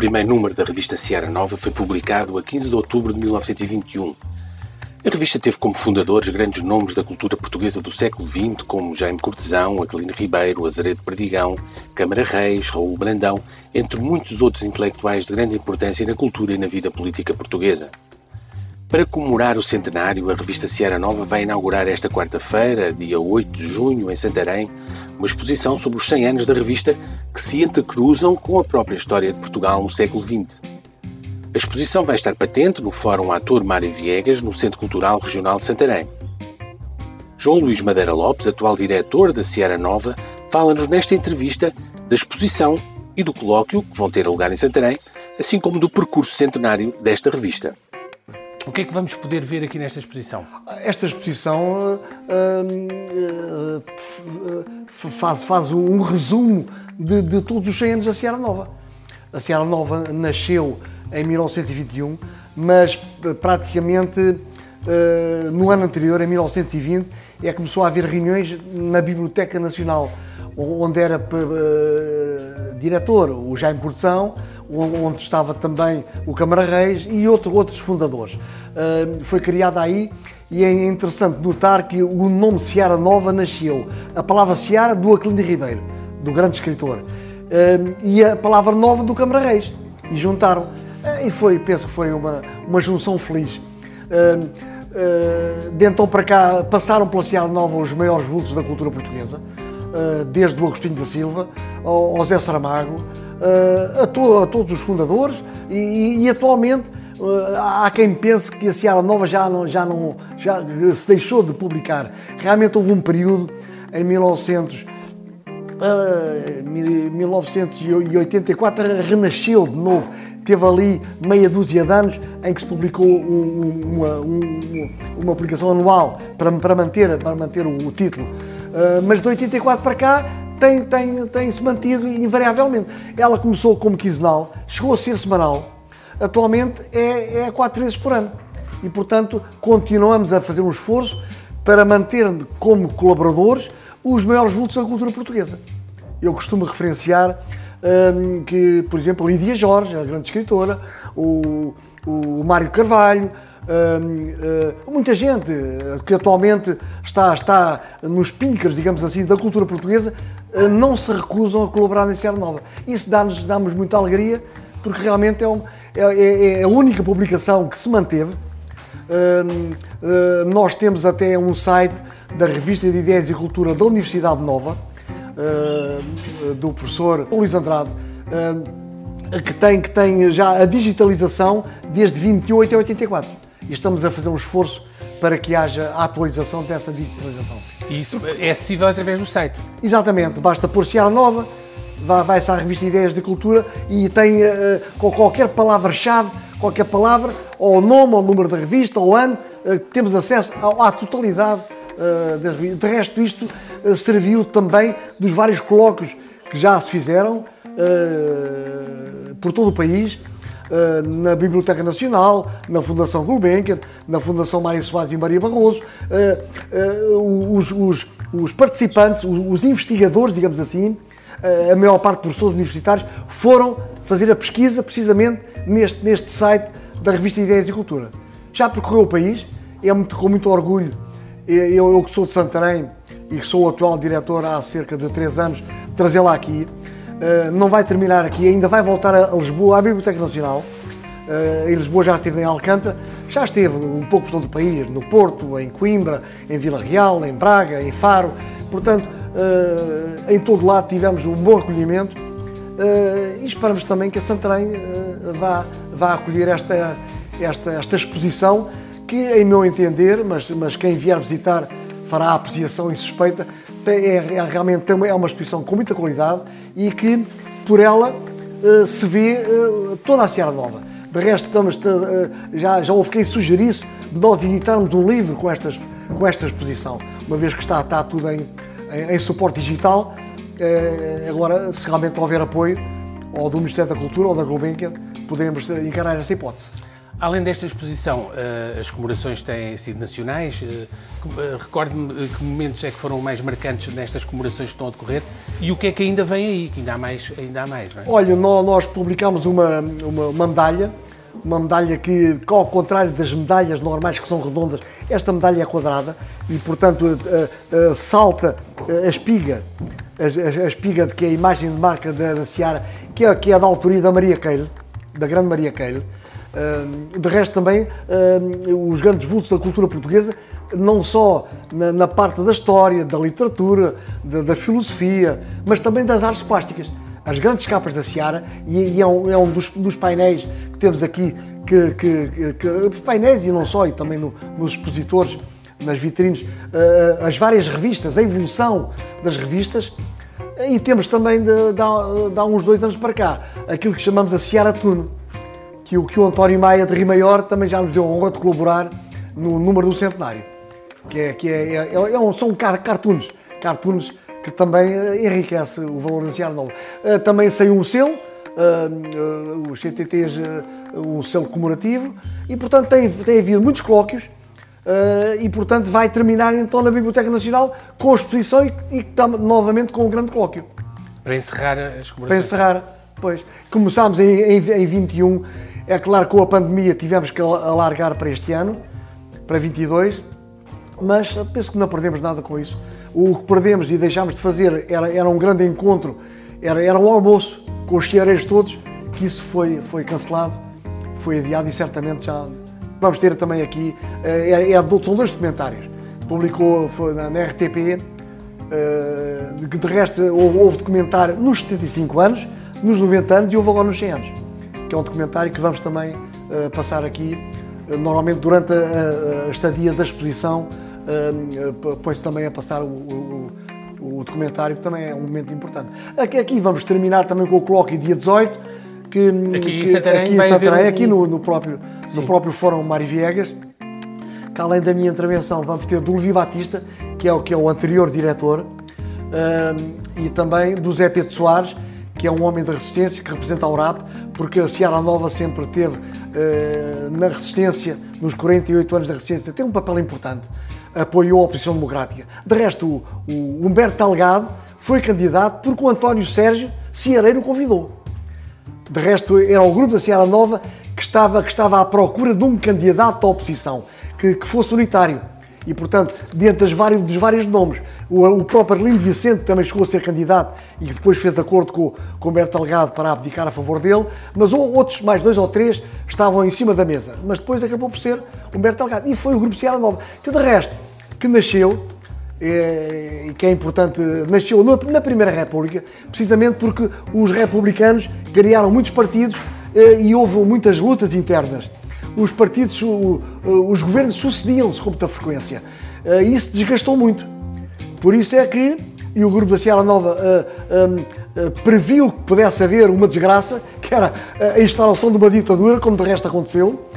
primeiro número da revista Seara Nova foi publicado a 15 de outubro de 1921. A revista teve como fundadores grandes nomes da cultura portuguesa do século XX, como Jaime Cortesão, Aquilino Ribeiro, Azeredo Perdigão, Câmara Reis, Raul Brandão, entre muitos outros intelectuais de grande importância na cultura e na vida política portuguesa. Para comemorar o centenário, a revista Seara Nova vai inaugurar esta quarta-feira, dia 8 de junho, em Santarém, uma exposição sobre os 100 anos da revista que se entrecruzam com a própria história de Portugal no século XX. A exposição vai estar patente no Fórum Ator Mário Viegas, no Centro Cultural Regional de Santarém. João Luís Madeira Lopes, atual diretor da Seara Nova, fala-nos nesta entrevista da exposição e do colóquio que vão ter lugar em Santarém, assim como do percurso centenário desta revista. O que é que vamos poder ver aqui nesta exposição? Esta exposição uh, uh, faz, faz, um resumo de, de, todos os 100 anos da Seara Nova. A Seara Nova nasceu em 1921, mas praticamente uh, no ano anterior, em 1920, é começou a haver reuniões na Biblioteca Nacional, onde era diretor o Jaime Cortesão, onde estava também o Câmara Reis e outro, outros fundadores. Uh, foi criada aí e é interessante notar que o nome Seara Nova nasceu, a palavra Seara do Aquilino Ribeiro, do grande escritor, uh, e a palavra Nova do Câmara Reis. E juntaram. Uh, e foi, penso que foi uma, uma junção feliz. de então para cá passaram pela Seara Nova os maiores vultos da cultura portuguesa, desde o Agostinho da Silva ao, ao Zé Saramago, uh, a, to, a, todos os fundadores e, e atualmente uh, há quem pense que a Seara Nova já, não, já, não, já se deixou de publicar. Realmente houve um período em 1900 Uh, 1984 renasceu de novo. Teve ali meia dúzia de anos em que se publicou um, uma, um, uma publicação anual para, para, manter, para manter o, o título. Uh, mas de 84 para cá tem, tem, tem se mantido invariavelmente. Ela começou como quinzenal, chegou a ser semanal, atualmente é, é quatro vezes por ano. E, portanto, continuamos a fazer um esforço para manter como colaboradores os maiores vultos da cultura portuguesa. Eu costumo referenciar hum, que, por exemplo, Lídia Jorge, a grande escritora, o, o Mário Carvalho, uh, muita gente que atualmente está, está nos pincas, digamos assim, da cultura portuguesa, uh, não se recusam a colaborar na Serra Nova. Isso dá-nos dá muita alegria, porque realmente é, um, é, é, é, a única publicação que se manteve. Uh, nós temos até um site da Revista de Ideias e Cultura da Universidade Nova, do professor Luís Andrade, que tem, que tem já a digitalização desde 28 a 84 e estamos a fazer um esforço para que haja a atualização dessa digitalização. E isso é acessível através do site? Exatamente, basta pôr Seara Nova, vai-se à revista Ideias de Cultura e tem uh, com qualquer palavra-chave, qualquer palavra, ou o nome, ou o número da revista, ou ano, uh, temos acesso à, à totalidade uh, das revistas. De resto, isto uh, serviu também dos vários colóquios que já se fizeram por todo o país eh, na Biblioteca Nacional, na Fundação Gulbenkian, na Fundação Mário Soares e Maria Barroso, eh, eh, os, os, os participantes, os investigadores, digamos assim, a maior parte de professores universitários, foram fazer a pesquisa precisamente neste, neste site da revista Ideias e Cultura. Já percorreu o país, é muito, com muito orgulho, eu, eu que sou de Santarém e que sou o atual diretor há cerca de três anos, trazê-la aqui eh, não vai terminar aqui, ainda vai voltar a Lisboa, à Biblioteca Nacional. Uh, em Lisboa já esteve em Alcântara, já esteve um pouco por todo o país, no Porto, em Coimbra, em Vila Real, em Braga, em Faro. Portanto, uh, em todo lado tivemos um bom acolhimento e esperamos também que a Santarém vá, vá acolher esta, esta, esta exposição que, em meu entender, mas, mas quem vier visitar fará apreciação e suspeita, é, é, realmente é uma exposição com muita qualidade e que por ela uh, se vê uh, toda a Serra Nova. De resto, estamos, uh, já, já houve quem sugerisse de nós editarmos um livro com, estas, com esta exposição, uma vez que está, está tudo em, em, em suporte digital. agora, se realmente houver apoio, ou do Ministério da Cultura ou da Gulbenkian, poderemos encarar essa hipótese. Além desta exposição, uh, as comemorações têm sido nacionais. Uh, Recorde-me que momentos é que foram mais marcantes nestas comemorações que estão a decorrer e o que é que ainda vem aí, que ainda há mais, ainda há mais é? Olha, nós publicámos uma, uma, uma medalha uma medalha que, ao contrário das medalhas normais que são redondas, esta medalha é quadrada e, portanto, salta a espiga, a, espiga que é a imagem de marca da, da Seara, que é, que é da autoria da Maria Keil, da grande Maria Keil. De resto, também, os grandes vultos da cultura portuguesa, não só na, parte da história, da literatura, da, filosofia, mas também das artes plásticas as grandes capas da Seara e, é um, é dos, painéis que temos aqui, que, que, que, painéis e não só, e também no, nos expositores, nas vitrines, uh, as várias revistas, a evolução das revistas. E temos também, de, de, de há uns dois anos para cá, aquilo que chamamos a Seara Tune, que o, que o António Maia de Rimaior também já nos deu a honra de colaborar no número do centenário. Que, é, que é, é, é um, são cartoons, cartoons que também eh, enriquece o valor Seara Nova. Eh, também saiu um selo, uh, os CTTs, um selo comemorativo, e portanto tem, tem havido muitos colóquios, e portanto vai terminar então na Biblioteca Nacional com a exposição e, e novamente com um grande colóquio. Para encerrar as comemorações? Para encerrar, pois. Começámos em, em, em 21, é claro que com a pandemia tivemos que alargar para este ano, para 22, mas penso que não perdemos nada com isso. O que perdemos e deixámos de fazer era, era um grande encontro, era, era um almoço com os ceareiros todos, que isso foi, foi cancelado, foi adiado e certamente já vamos ter também aqui, é, é, são dois documentários, publicou foi na, na RTP, eh, que de resto houve documentário nos 75 anos, nos 90 anos e houve agora nos 100 anos, que é um documentário que vamos também uh, passar aqui, uh, normalmente durante a, a, estadia da exposição, uh, põe-se também a passar o, o, o, documentário, que também é um momento importante. Aqui, aqui vamos terminar também com o colóquio dia 18, que, aqui em Santarém, aqui, em Santarém, aqui no, no, próprio, no próprio Fórum Mário Viegas, que além da minha intervenção vamos ter do Levi Batista, que é o, que é o anterior diretor, e também do Zé Pedro Soares, que é um homem da resistência, que representa a URAP, porque a Seara Nova sempre teve uh, na resistência, nos 48 anos da resistência, tem um papel importante apoiou a oposição democrática. De resto, o, o Humberto Talgado foi candidato porque o António Sérgio Ciareiro convidou. De resto, era o grupo da Seara Nova que estava, que estava à procura de um candidato da oposição, que, que fosse unitário. E, portanto, dentro das vários, dos vários nomes, o, o próprio Arlindo Vicente também chegou a ser candidato e depois fez acordo com, com o Humberto Talgado para abdicar a favor dele, mas outros, mais dois ou três, estavam em cima da mesa. Mas depois acabou por ser Humberto Talgado. E foi o Grupo Seara Nova, que de resto, que nasceu, eh, e que é importante, nasceu na Primeira República, precisamente porque os republicanos criaram muitos partidos eh, e houve muitas lutas internas os partidos, os governos sucediam-se com muita frequência. Eh, e isso desgastou muito. Por isso é que, e o Grupo da Sierra Nova uh, uh, previu que pudesse haver uma desgraça, que era a instalação de uma ditadura, como de resto aconteceu,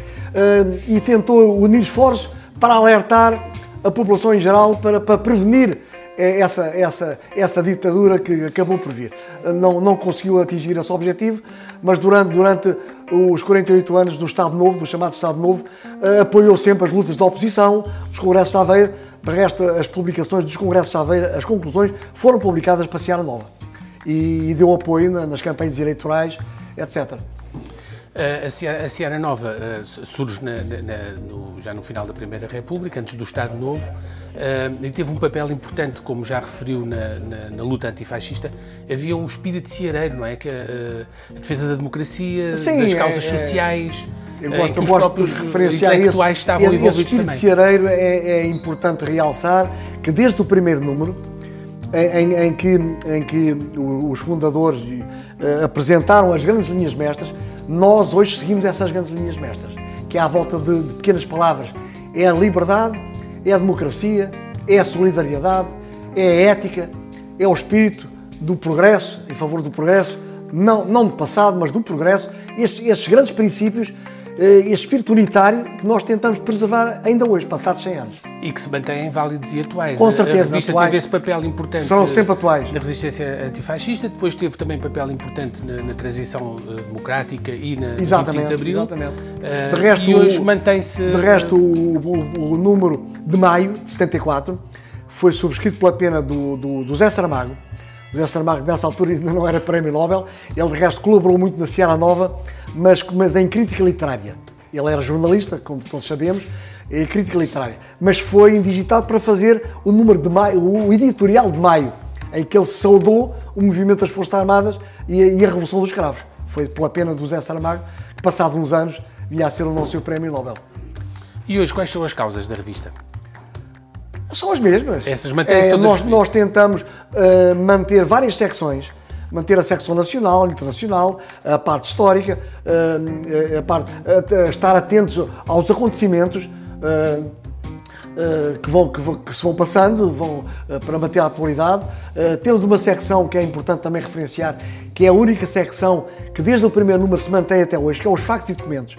e tentou unir esforços para alertar a população em geral, para, para prevenir essa, essa, essa ditadura que acabou por vir. Não, não conseguiu atingir esse objetivo, mas durante, durante os 48 anos do Estado Novo, do chamado Estado Novo, eh, apoiou sempre as lutas da oposição, os congressos de Aveiro. De resto, as publicações dos congressos de Aveiro, as conclusões, foram publicadas para Seara Nova e deu apoio nas campanhas eleitorais, etc. A Seara, a Seara Nova uh, surge na, na, no, já no final da Primeira República, antes do Estado Novo, uh, e teve um papel importante, como já referiu na, na, luta antifascista. Havia um espírito ceareiro, não é? Que, uh, a defesa da democracia, Sim, das causas é, sociais. Eu gosto, eu gosto de referenciar isso. estavam esse, envolvidos espírito também. ceareiro é, é importante realçar que desde o primeiro número, em, em, que, em que os fundadores apresentaram as grandes linhas mestras, nós hoje seguimos essas grandes linhas mestras, que é à volta de, de pequenas palavras. É a liberdade, é a democracia, é a solidariedade, é a ética, é o espírito do progresso, em favor do progresso, não, não do passado, mas do progresso. Estes, estes grandes princípios, eh, este espírito unitário que nós tentamos preservar ainda hoje, passados 100 anos. E que se mantêm válidos e atuais. Com certeza, A revista atuais. teve esse papel importante. Serão sempre atuais. Na resistência antifascista, depois teve também papel importante na, na transição eh, democrática e na no 25 Exatamente, de Abril. exatamente. Eh, De resto, e hoje mantém-se. De resto, o, o- o número de maio de 74 foi subscrito pela pena do, do, do Zé Saramago. O Zé Saramago, nessa altura, ainda não era prémio Nobel. Ele, de resto, colaborou muito na Sierra Nova, mas, mas em crítica literária. Ele era jornalista, como todos sabemos, em crítica literária. Mas foi indigitado para fazer o número de maio, o editorial de maio, em que ele saudou o movimento das Forças Armadas e a, e a Revolução dos Escravos. Foi pela pena do Zé Saramago, que, passado uns anos, vinha a ser o nosso prémio Nobel. E hoje, quais são as causas da revista? São as mesmas. Essas mantêm-se É, todas nós, nós tentamos eh, manter várias secções, manter a secção nacional, internacional, a parte histórica, eh, a parte, eh, estar atentos aos acontecimentos eh, eh, que, vão, que, vão- que se vão passando vão, para manter a atualidade. Temos uma secção que é importante também referenciar, que é a única secção que desde o primeiro número se mantém até hoje, que é os factos e documentos.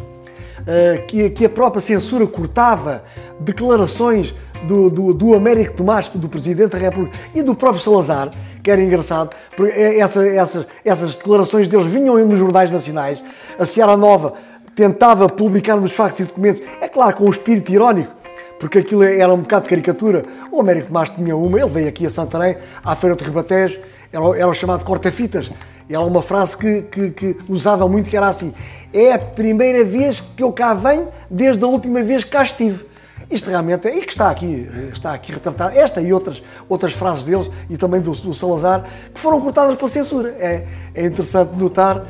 Que, que a própria censura cortava declarações do, do, do Américo Tomás, do Presidente da República e do próprio Salazar, que era engraçado, porque essa, essas, essas declarações deles vinham nos jornais nacionais. A Seara Nova tentava publicar nos factos e documentos, é claro, com um espírito irónico, porque aquilo era um bocado de caricatura. O Américo Tomás tinha uma, ele veio aqui a Santarém, à Feira de Ribatejo, era, era o chamado corta-fitas. Era uma frase que, que, que usavam muito, que era assim, é a primeira vez que eu cá venho desde a última vez que cá estive. Isto realmente é, e que está aqui, está aqui retratado, esta e outras, outras frases deles, e também do, do Salazar, que foram cortadas pela censura. É, é interessante notar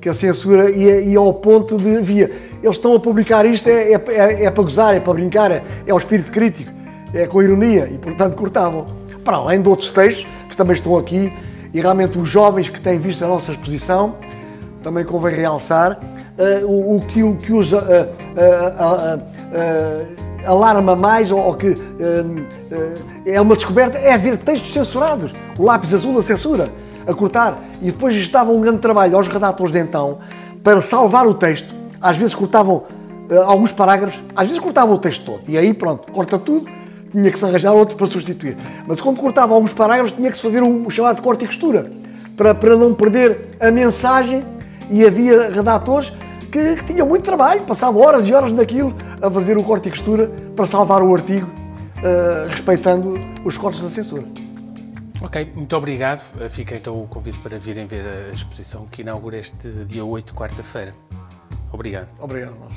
que a censura ia, ia ao ponto de via. Eles estão a publicar isto, é, é, é- é para gozar, é para brincar, é, é o espírito crítico, é com ironia e, portanto, cortavam. Para além de outros textos que também estão aqui, e realmente os jovens que têm visto a nossa exposição, também convém realçar, eh, o, o que, o que os ah, ah, alarma mais, ou, ou que eh, eh, é uma descoberta, é ver textos censurados. O lápis azul da censura, a cortar. E depois estava um grande trabalho aos redatores de então para salvar o texto. Às vezes cortavam eh, alguns parágrafos, às vezes cortavam o texto todo. E aí, pronto, corta tudo, tinha que se arranjar outro para substituir. Mas quando cortava alguns parágrafos, tinha que se fazer o, o chamado corte e costura, para, para não perder a mensagem. E havia redatores que, que tinham muito trabalho, passavam horas e horas naquilo a fazer o corte e costura para salvar o artigo, eh, respeitando os cortes da censura. Ok, muito obrigado. Eh, Fica então o convite para virem ver a exposição que inaugura este dia 8, quarta-feira. Obrigado. Obrigado, nós.